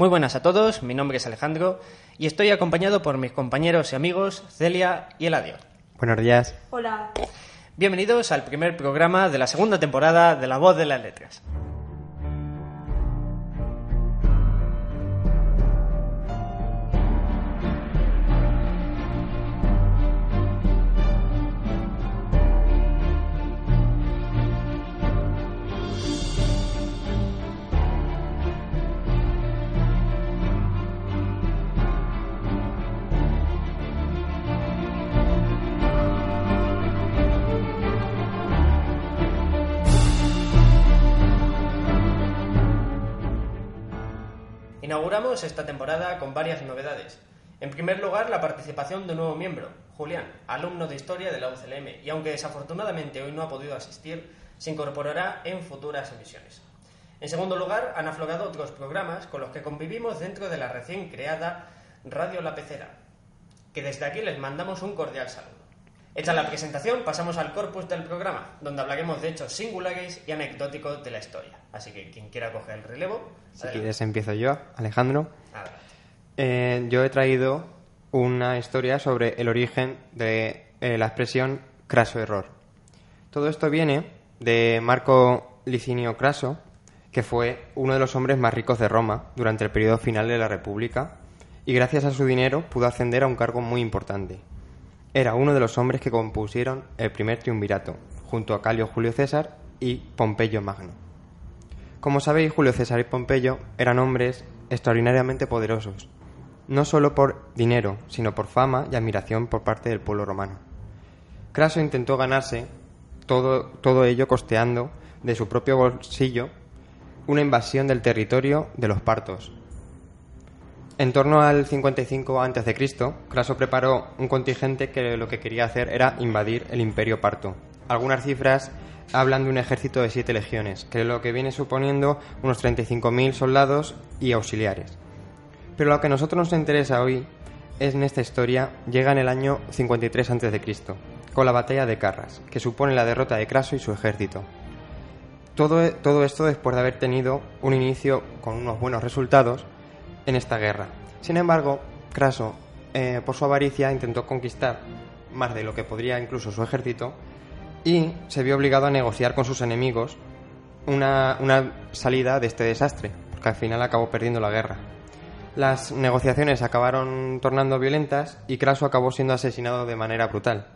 Muy buenas a todos, mi nombre es Alejandro y estoy acompañado por mis compañeros y amigos Celia y Eladio. Buenos días. Hola. Bienvenidos al primer programa de la segunda temporada de La Voz de las Letras. Inauguramos esta temporada con varias novedades. En primer lugar, la participación de un nuevo miembro, Julián, alumno de Historia de la UCLM, y aunque desafortunadamente hoy no ha podido asistir, se incorporará en futuras emisiones. En segundo lugar, han aflorado otros programas con los que convivimos dentro de la recién creada Radio La Pecera, que desde aquí les mandamos un cordial saludo. Hecha la presentación, pasamos al corpus del programa, donde hablaremos de hechos singulares y anecdóticos de la historia. Así que quien quiera coger el relevo. Si quieres empiezo yo, Alejandro. Adelante. Eh, yo he traído una historia sobre el origen de eh, la expresión craso error. Todo esto viene de Marco Licinio Craso, que fue uno de los hombres más ricos de Roma durante el periodo final de la República y gracias a su dinero pudo ascender a un cargo muy importante. Era uno de los hombres que compusieron el primer triunvirato, junto a Calio Julio César y Pompeyo Magno. Como sabéis, Julio César y Pompeyo eran hombres extraordinariamente poderosos, no solo por dinero, sino por fama y admiración por parte del pueblo romano. Craso intentó ganarse todo, todo ello costeando de su propio bolsillo una invasión del territorio de los partos. En torno al 55 a.C., Craso preparó un contingente que lo que quería hacer era invadir el imperio parto. Algunas cifras hablan de un ejército de siete legiones, que lo que viene suponiendo unos 35.000 soldados y auxiliares. Pero lo que a nosotros nos interesa hoy es en esta historia, llega en el año 53 a.C., con la batalla de Carras, que supone la derrota de Craso y su ejército. Todo, todo esto después de haber tenido un inicio con unos buenos resultados en esta guerra. Sin embargo, Craso, eh, por su avaricia, intentó conquistar más de lo que podría incluso su ejército y se vio obligado a negociar con sus enemigos una, una salida de este desastre, porque al final acabó perdiendo la guerra. Las negociaciones acabaron tornando violentas y Craso acabó siendo asesinado de manera brutal.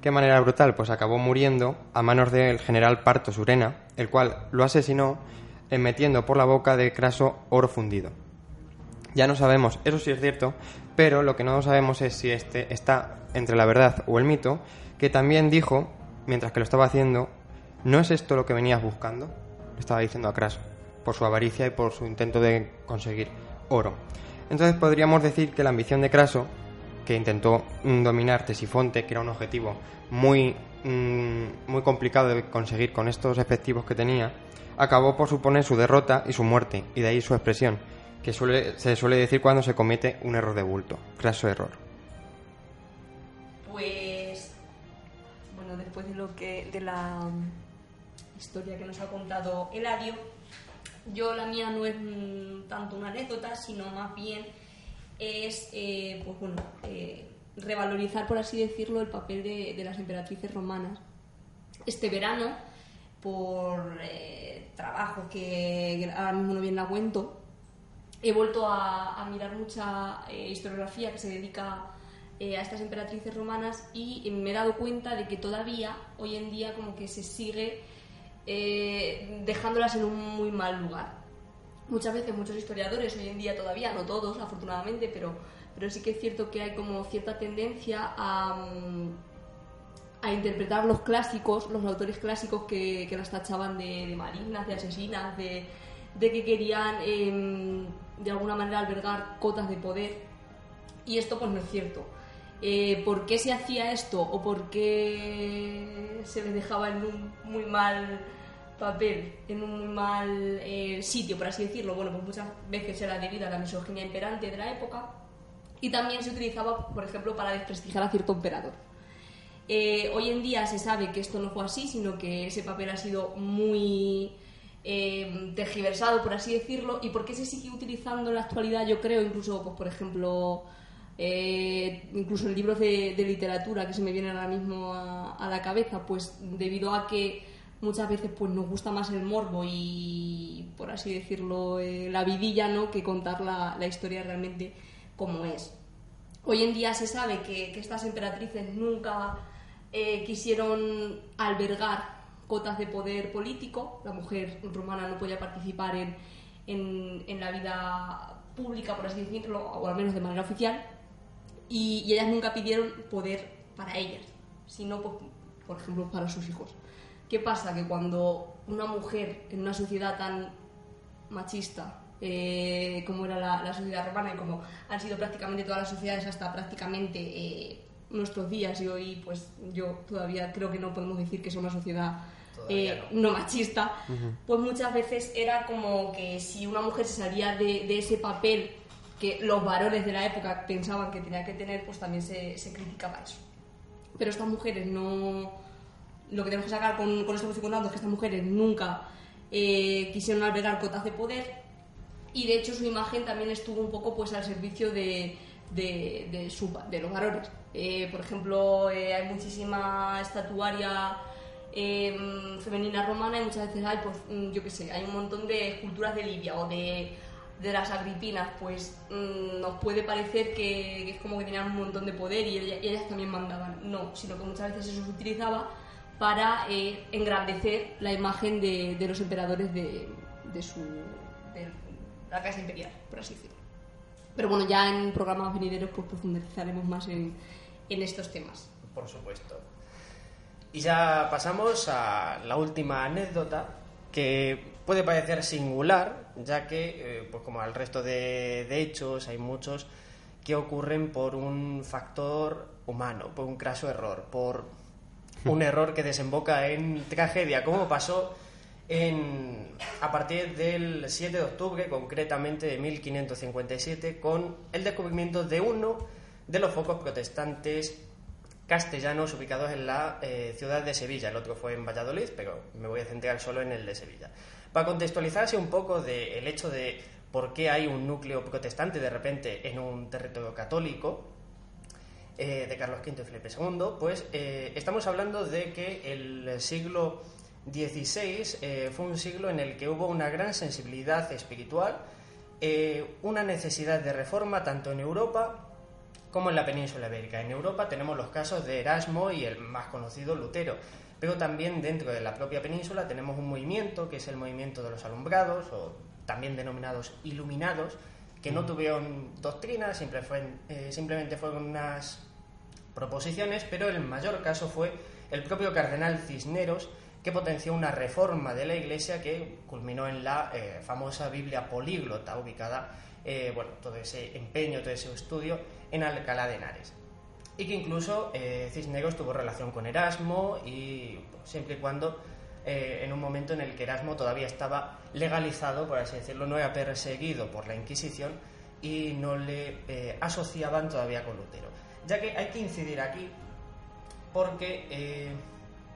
¿Qué manera brutal? Pues acabó muriendo a manos del general Parto Surena, el cual lo asesinó eh, metiendo por la boca de Craso oro fundido. Ya no sabemos, eso sí es cierto, pero lo que no sabemos es si este está entre la verdad o el mito, que también dijo, mientras que lo estaba haciendo, ¿no es esto lo que venías buscando? Le estaba diciendo a Craso, por su avaricia y por su intento de conseguir oro. Entonces podríamos decir que la ambición de Craso, que intentó mm, dominar Tesifonte, que era un objetivo muy, mm, muy complicado de conseguir con estos efectivos que tenía, acabó por suponer su derrota y su muerte, y de ahí su expresión, que suele, se suele decir cuando se comete un error de bulto, craso error. Pues bueno, después de lo que de la um, historia que nos ha contado Eladio, yo la mía no es mm, tanto una anécdota, sino más bien es eh, pues bueno, eh, revalorizar, por así decirlo, el papel de, de las emperatrices romanas. Este verano, por eh, trabajo que, ahora mismo no bien la cuento, he vuelto a, mirar mucha eh, historiografía que se dedica eh, a estas emperatrices romanas y me he dado cuenta de que todavía hoy en día como que se sigue eh, dejándolas en un muy mal lugar. Muchas veces muchos historiadores hoy en día todavía, no todos afortunadamente, pero, pero sí que es cierto que hay como cierta tendencia a, mm, interpretar los clásicos, los autores clásicos que, las tachaban de, de malignas, de asesinas, de, que querían eh, de alguna manera albergar cotas de poder y esto pues no es cierto. Eh, ¿Por qué se hacía esto o por qué se les dejaba en un muy mal papel, en un muy mal eh, sitio, por así decirlo? Bueno, pues muchas veces era debido a la misoginia imperante de la época y también se utilizaba, por ejemplo, para desprestigiar a cierto emperador. Eh, hoy en día se sabe que esto no fue así, sino que ese papel ha sido muy eh, tergiversado, por así decirlo, y por qué se sigue utilizando en la actualidad, yo creo, incluso, pues, por ejemplo, eh, incluso en libros de, literatura que se me vienen ahora mismo a, la cabeza, pues debido a que muchas veces pues nos gusta más el morbo y por así decirlo eh, la vidilla no que contar la, la historia realmente como es. Hoy en día se sabe que, que estas emperatrices nunca eh, quisieron albergar cotas de poder político. La mujer romana no podía participar en, en, en la vida pública por así decirlo o al menos de manera oficial. Y, ellas nunca pidieron poder para ellas sino pues, por ejemplo para sus hijos. ¿Qué pasa? Que cuando una mujer en una sociedad tan machista eh, como era la, la, sociedad romana y como han sido prácticamente todas las sociedades hasta prácticamente eh, nuestros días y hoy pues yo todavía creo que no podemos decir que es una sociedad eh, no. no. machista, uh -huh. pues muchas veces era como que si una mujer se salía de, de, ese papel que los varones de la época pensaban que tenía que tener, pues también se, se criticaba eso. Pero estas mujeres no lo que tenemos que sacar con, con esto que estoy contando es que estas mujeres nunca eh, quisieron albergar cotas de poder y de hecho su imagen también estuvo un poco pues al servicio de, de, de, su, de los varones. Eh, por ejemplo, eh, hay muchísima estatuaria em, femenina romana y muchas veces hay, pues, mm, yo qué sé, hay un montón de esculturas de Libia o de, de las agripinas, pues mmm, nos puede parecer que, es como que tenían un montón de poder y, ellas, también mandaban. No, sino que muchas veces eso se utilizaba para eh, engrandecer la imagen de, de los emperadores de, de, su, de la casa imperial, por así decirlo. Pero bueno, ya en programas venideros pues profundizaremos más en, en estos temas. Por supuesto. Y ya pasamos a la última anécdota que puede parecer singular, ya que, eh, pues como al resto de, de hechos, hay muchos que ocurren por un factor humano, por un craso error, por un error que desemboca en tragedia, como pasó a partir del 7 de octubre, concretamente de 1557, con el descubrimiento de uno de los focos protestantes castellanos ubicados en la eh, ciudad de Sevilla. El otro fue en Valladolid, pero me voy a centrar solo en el de Sevilla. Para contextualizarse un poco del de hecho de por qué hay un núcleo protestante de repente en un territorio católico, eh, de Carlos V y Felipe II, pues eh, estamos hablando de que el siglo XVI eh, fue un siglo en el que hubo una gran sensibilidad espiritual, eh, una necesidad de reforma tanto en Europa como en la península ibérica. En Europa tenemos los casos de Erasmo y el más conocido Lutero, pero también dentro de la propia península tenemos un movimiento que es el movimiento de los alumbrados o también denominados iluminados, que no tuvieron doctrina, siempre fue, eh, simplemente fueron unas proposiciones, pero el mayor caso fue el propio cardenal Cisneros, que potenció una reforma de la Iglesia que culminó en la eh, famosa Biblia políglota, ubicada, eh, bueno, todo ese empeño, todo ese estudio en Alcalá de Henares. Y que incluso eh, Cisneros tuvo relación con Erasmo, y siempre y cuando eh, en un momento en el que Erasmo todavía estaba legalizado, por así decirlo, no era perseguido por la Inquisición y no le eh, asociaban todavía con Lutero ya que hay que incidir aquí porque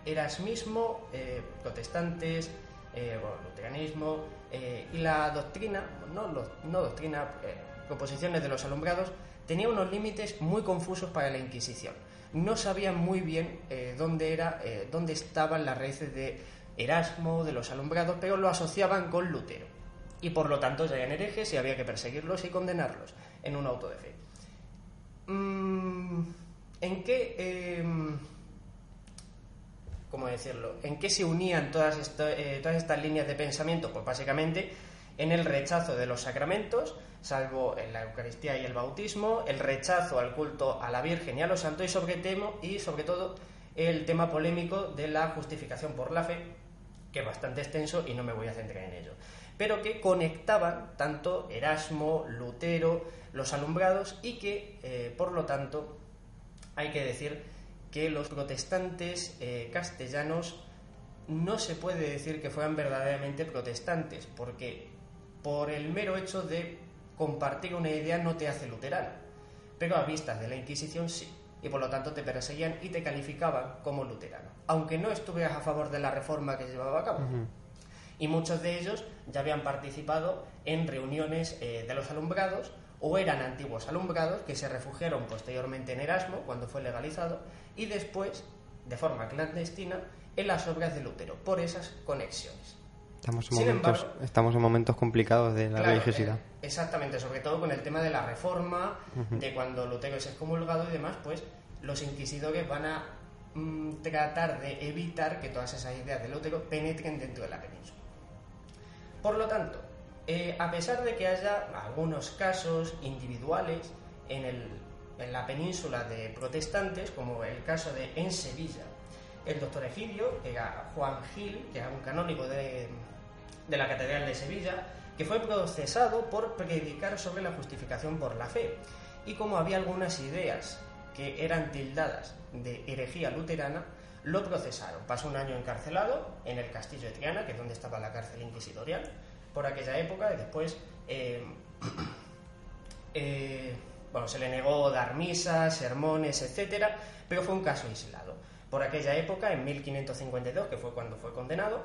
erasmismo, eh, protestantes, eh, luteranismo eh, y la doctrina, no, no doctrina, proposiciones de los alumbrados, tenía unos límites muy confusos para la Inquisición. No sabían muy bien dónde, era, dónde estaban las raíces de Erasmo, de los alumbrados, pero lo asociaban con Lutero. Y por lo tanto ya eran herejes y había que perseguirlos y condenarlos en un auto de fe. Mm, ¿En qué... ¿Cómo decirlo? ¿En qué se unían eh, todas estas líneas de pensamiento? Pues básicamente en el rechazo de los sacramentos, salvo en la Eucaristía y el bautismo, el rechazo al culto a la Virgen y a los santos y sobre, y sobre todo el tema polémico de la justificación por la fe, que es bastante extenso y no me voy a centrar en ello, pero que conectaban tanto Erasmo, Lutero, los alumbrados y que, eh, por lo tanto, hay que decir que los protestantes eh, castellanos no se puede decir que fueran verdaderamente protestantes, porque por el mero hecho de compartir una idea no te hace luterano, pero a vistas de la Inquisición sí, y por lo tanto te perseguían y te calificaban como luterano, aunque no estuvieras a favor de la reforma que se llevaba a cabo. Uh -huh. y muchos de ellos ya habían participado en reuniones eh, de los alumbrados o eran antiguos alumbrados que se refugiaron posteriormente en Erasmo cuando fue legalizado y después, de forma clandestina, en las obras de Lutero, por esas conexiones. Estamos en, Sin momentos, embargo- estamos en momentos complicados de la Claro, religiosidad. eh, exactamente, sobre todo con el tema de la reforma, de cuando Lutero es excomulgado y demás, pues los inquisidores van a mm, tratar de evitar que todas esas ideas de Lutero penetren dentro de la península. Por lo tanto, eh, a pesar de que haya algunos casos individuales en, la península de protestantes, como el caso de en Sevilla, el doctor Egidio, que era Juan Gil, que era un canónigo de, de la Catedral de Sevilla, que fue procesado por predicar sobre la justificación por la fe. Y como había algunas ideas que eran tildadas de herejía luterana, lo procesaron. Pasó un año encarcelado en el castillo de Triana, que es donde estaba la cárcel inquisitorial, por aquella época, y después eh, eh, bueno, se le negó dar misas, sermones, etcétera, pero fue un caso aislado. Por aquella época, en 1552, que fue cuando fue condenado,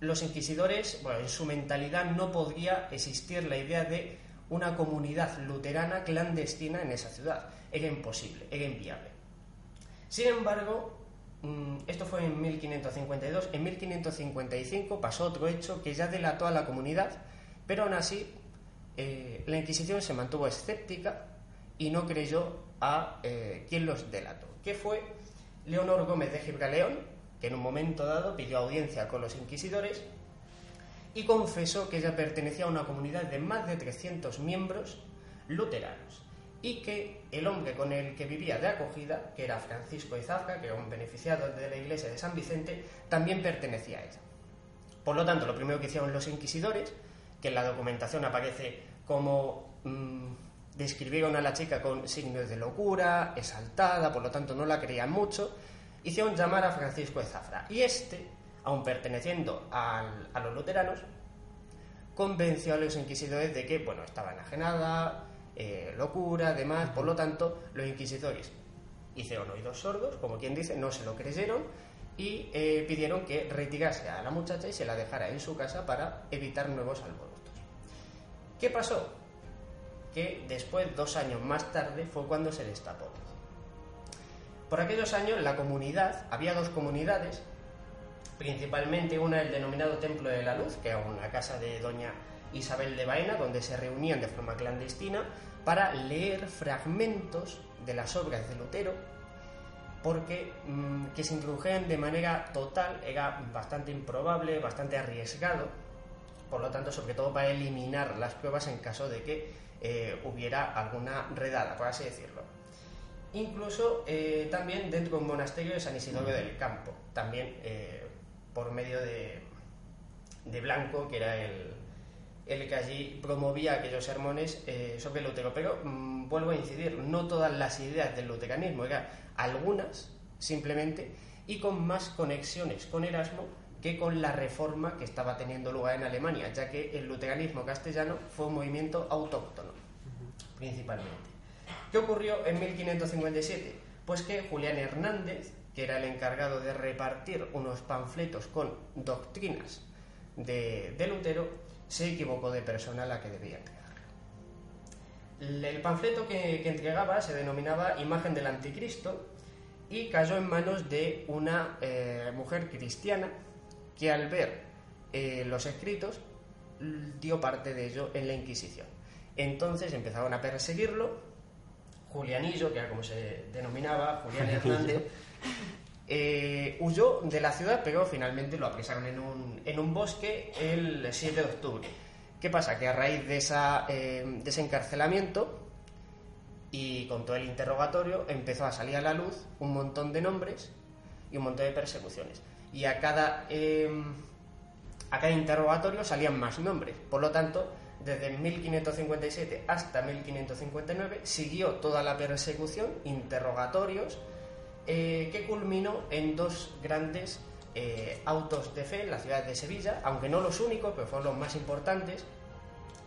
los inquisidores, bueno, en su mentalidad no podría existir la idea de una comunidad luterana clandestina en esa ciudad. Era imposible, era inviable. Sin embargo, esto fue en 1552. En 1555 pasó otro hecho que ya delató a la comunidad, pero aún así eh, la Inquisición se mantuvo escéptica y no creyó a eh, quien los delató, que fue Leonor Gómez de Gibraleón, que en un momento dado pidió audiencia con los inquisidores y confesó que ella pertenecía a una comunidad de más de 300 miembros luteranos y que el hombre con el que vivía de acogida, que era Francisco Zafra, que era un beneficiado de la iglesia de San Vicente, también pertenecía a ella. Por lo tanto, lo primero que hicieron los inquisidores, que en la documentación aparece como mm, describieron a la chica con signos de locura, exaltada, por lo tanto no la creían mucho, hicieron llamar a Francisco de Zafra. Y este, aun perteneciendo a los luteranos, convenció a los inquisidores de que, bueno, estaba enajenada, eh, locura, demás, por lo tanto, los inquisidores hicieron oídos sordos, como quien dice, no se lo creyeron y eh, pidieron que retirase a la muchacha y se la dejara en su casa para evitar nuevos alborotos. ¿Qué pasó? Que después, dos años más tarde, fue cuando se destapó. Por aquellos años, la comunidad, había dos comunidades, principalmente una el denominado Templo de la Luz, que era una casa de doña Isabel de Baena, donde se reunían de forma clandestina para leer fragmentos de las obras de Lutero, porque mm, que se introdujeran de manera total era bastante improbable, bastante arriesgado, por lo tanto, sobre todo para eliminar las pruebas en caso de que eh, hubiera alguna redada, por así decirlo. Incluso eh, también dentro de un monasterio de San Isidoro del Campo, también eh, por medio de, de Blanco, que era el, el que allí promovía aquellos sermones eh, sobre Lutero. Pero mm, vuelvo a incidir, no todas las ideas del luteranismo, eran algunas simplemente, y con más conexiones con Erasmo que con la reforma que estaba teniendo lugar en Alemania, ya que el luteranismo castellano fue un movimiento autóctono, principalmente. ¿Qué ocurrió en 1557? Pues que Julián Hernández, que era el encargado de repartir unos panfletos con doctrinas de, de Lutero, se equivocó de persona a la que debía entregar. El panfleto que, que entregaba se denominaba Imagen del Anticristo y cayó en manos de una eh, mujer cristiana que al ver eh, los escritos dio parte de ello en la Inquisición. Entonces empezaron a perseguirlo. Julianillo, que era como se denominaba, Julián Hernández, eh, huyó de la ciudad, pero finalmente lo apresaron en un, en un bosque el 7 de octubre. ¿Qué pasa? Que a raíz de, esa, eh, de ese encarcelamiento y con todo el interrogatorio empezó a salir a la luz un montón de nombres y un montón de persecuciones. Y a cada, eh, a cada interrogatorio salían más nombres. Por lo tanto, desde 1557 hasta 1559 siguió toda la persecución, interrogatorios, eh, que culminó en dos grandes eh, autos de fe en la ciudad de Sevilla, aunque no los únicos, pero fueron los más importantes.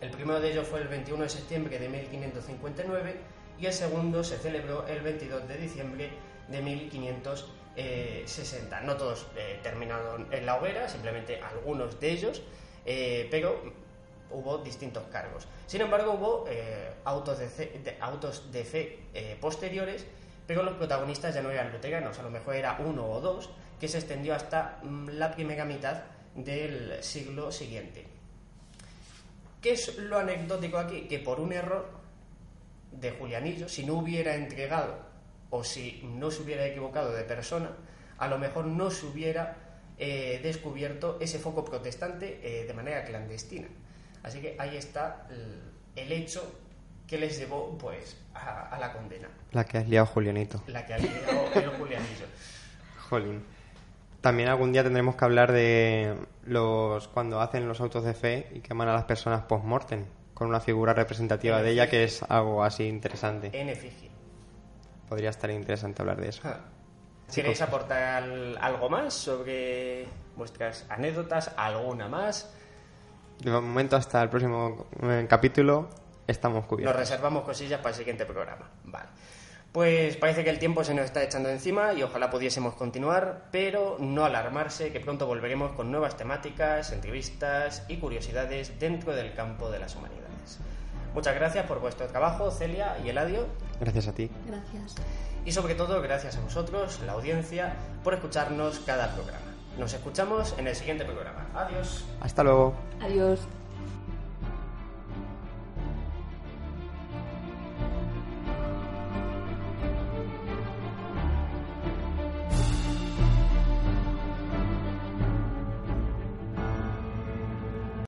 El primero de ellos fue el 21 de septiembre de 1559 y el segundo se celebró el 22 de diciembre de eh, 60. No todos eh, terminaron en la hoguera, simplemente algunos de ellos, eh, pero hubo distintos cargos. Sin embargo, hubo eh, autos, de fe, eh, posteriores, pero los protagonistas ya no eran luteranos, a lo mejor era uno o dos, que se extendió hasta mm, la primera mitad del siglo siguiente. ¿Qué es lo anecdótico aquí? Que por un error de Julianillo, si no hubiera entregado o si no se hubiera equivocado de persona, a lo mejor no se hubiera eh, descubierto ese foco protestante eh, de manera clandestina. Así que ahí está el, el hecho que les llevó pues a, a, la condena. La que has liado Julianito. La que ha liado el Julianillo. Jolín. También algún día tendremos que hablar de los cuando hacen los autos de fe y queman a las personas post-mortem con una figura representativa en de ella que es algo así interesante. En efigie. Podría estar interesante hablar de eso. Ah. ¿Queréis aportar algo más sobre vuestras anécdotas? ¿Alguna más? De momento, hasta el próximo eh, capítulo, estamos cubiertos. Nos reservamos cosillas para el siguiente programa. Vale. Pues parece que el tiempo se nos está echando encima y ojalá pudiésemos continuar, pero no alarmarse, que pronto volveremos con nuevas temáticas, entrevistas y curiosidades dentro del campo de las humanidades. Muchas gracias por vuestro trabajo, Celia y Eladio. Gracias a ti. Gracias. Y sobre todo, gracias a vosotros, la audiencia, por escucharnos cada programa. Nos escuchamos en el siguiente programa. Adiós. Hasta luego. Adiós.